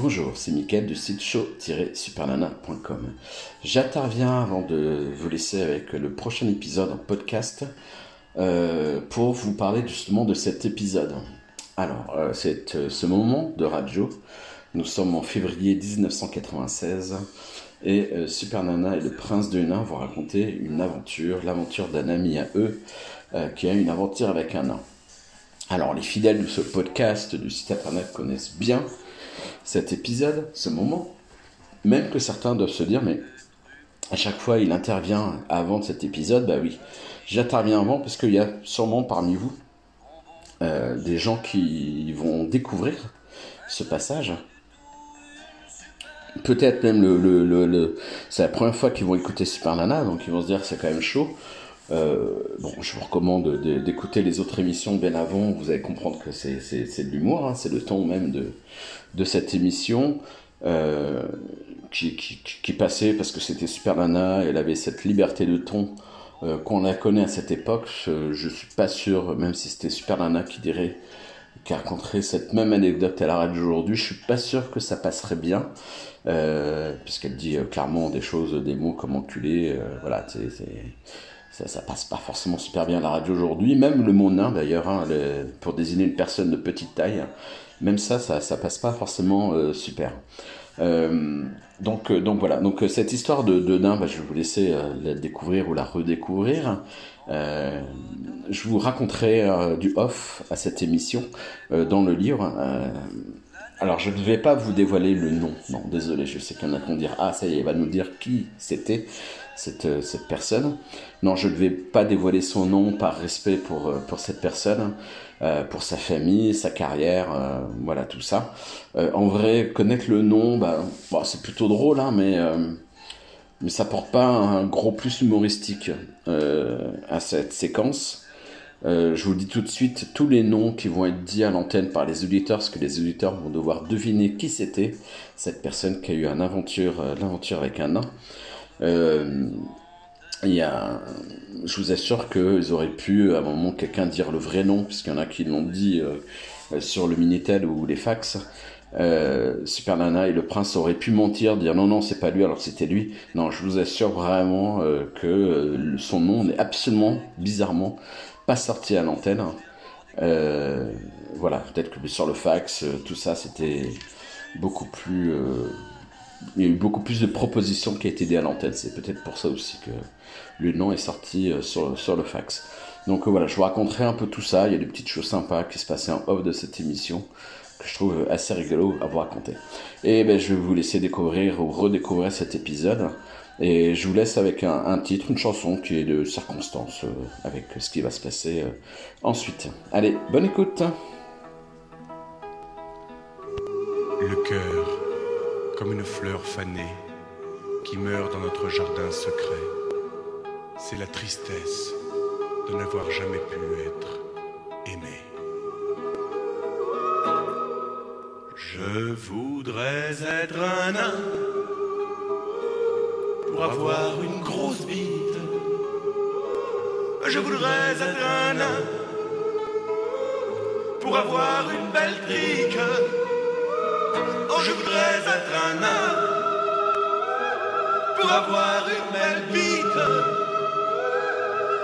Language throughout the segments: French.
Bonjour, c'est Mickaël du site show-supernana.com. J'interviens avant de vous laisser avec le prochain épisode en podcast euh, pour vous parler justement de cet épisode. Alors, euh, c'est euh, ce moment de radio. Nous sommes en février 1996 et Super Nana et le prince de nain vont raconter une aventure, l'aventure d'un ami à eux qui a une aventure avec un nain. Alors, les fidèles de ce podcast du site internet connaissent bien cet épisode, ce moment, même que certains doivent se dire, mais à chaque fois il intervient avant de cet épisode, bah oui, j'interviens avant parce qu'il y a sûrement parmi vous euh, des gens qui vont découvrir ce passage. Peut-être même le, c'est la première fois qu'ils vont écouter Super Nana, donc ils vont se dire c'est quand même chaud. Euh, bon, je vous recommande d'écouter les autres émissions bien avant, vous allez comprendre que c'est de l'humour, hein, c'est le ton même de, de cette émission. Euh, qui, passait parce que c'était Super Nana, elle avait cette liberté de ton euh, qu'on la connaît à cette époque. Je, je, suis pas sûr, même si c'était Super Nana qui dirait, qui raconterait cette même anecdote à la radio aujourd'hui, je suis pas sûr que ça passerait bien, euh, puisqu'elle dit clairement des choses, des mots comme enculé, voilà, c'est ça, passe pas forcément super bien à la radio aujourd'hui, même le mot nain d'ailleurs, hein, pour désigner une personne de petite taille, même ça, ça, passe pas forcément euh, super. Euh, donc, euh, donc voilà, donc cette histoire de, de nain, bah, je vais vous laisser la découvrir ou la redécouvrir. je vous raconterai du off à cette émission dans le livre. Alors je ne vais pas vous dévoiler le nom, non désolé, je sais qu'il y en a qui vont dire ah ça y est, il va nous dire qui c'était cette, euh, cette personne. Non, je ne vais pas dévoiler son nom par respect pour, euh, pour cette personne, euh, pour sa famille, sa carrière, voilà tout ça. en vrai, connaître le nom, bah, c'est plutôt drôle, hein, mais, mais ça porte pas un gros plus humoristique à cette séquence. Je vous dis tout de suite tous les noms qui vont être dits à l'antenne par les auditeurs, parce que les auditeurs vont devoir deviner qui c'était cette personne qui a eu une aventure, l'aventure avec un nain. Euh, je vous assure qu'ils auraient pu, à un moment, quelqu'un dire le vrai nom, puisqu'il y en a qui l'ont dit euh, sur le Minitel ou les fax. Euh, Super Nana et le prince auraient pu mentir, dire non, non, c'est pas lui, alors c'était lui. Non, je vous assure vraiment euh, que euh, son nom n'est absolument, bizarrement, pas sorti à l'antenne. voilà, peut-être que sur le fax, tout ça, c'était beaucoup plus il y a eu beaucoup plus de propositions qui a été à l'antenne. C'est peut-être pour ça aussi que le nom est sorti euh, sur, sur le fax. Donc euh, voilà, je vous raconterai un peu tout ça. Il y a des petites choses sympas qui se passaient en off de cette émission que je trouve assez rigolo à vous raconter. Et ben, je vais vous laisser découvrir ou redécouvrir cet épisode. Et je vous laisse avec un, titre, une chanson qui est de circonstance euh, avec ce qui va se passer ensuite. Allez, bonne écoute Le cœur comme une fleur fanée qui meurt dans notre jardin secret. C'est la tristesse de n'avoir jamais pu être Je voudrais être un nain pour avoir une grosse bite. Je voudrais être un nain pour avoir une belle trique je voudrais être un nain pour avoir une belle bite.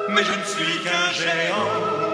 Mais je ne suis qu'un géant.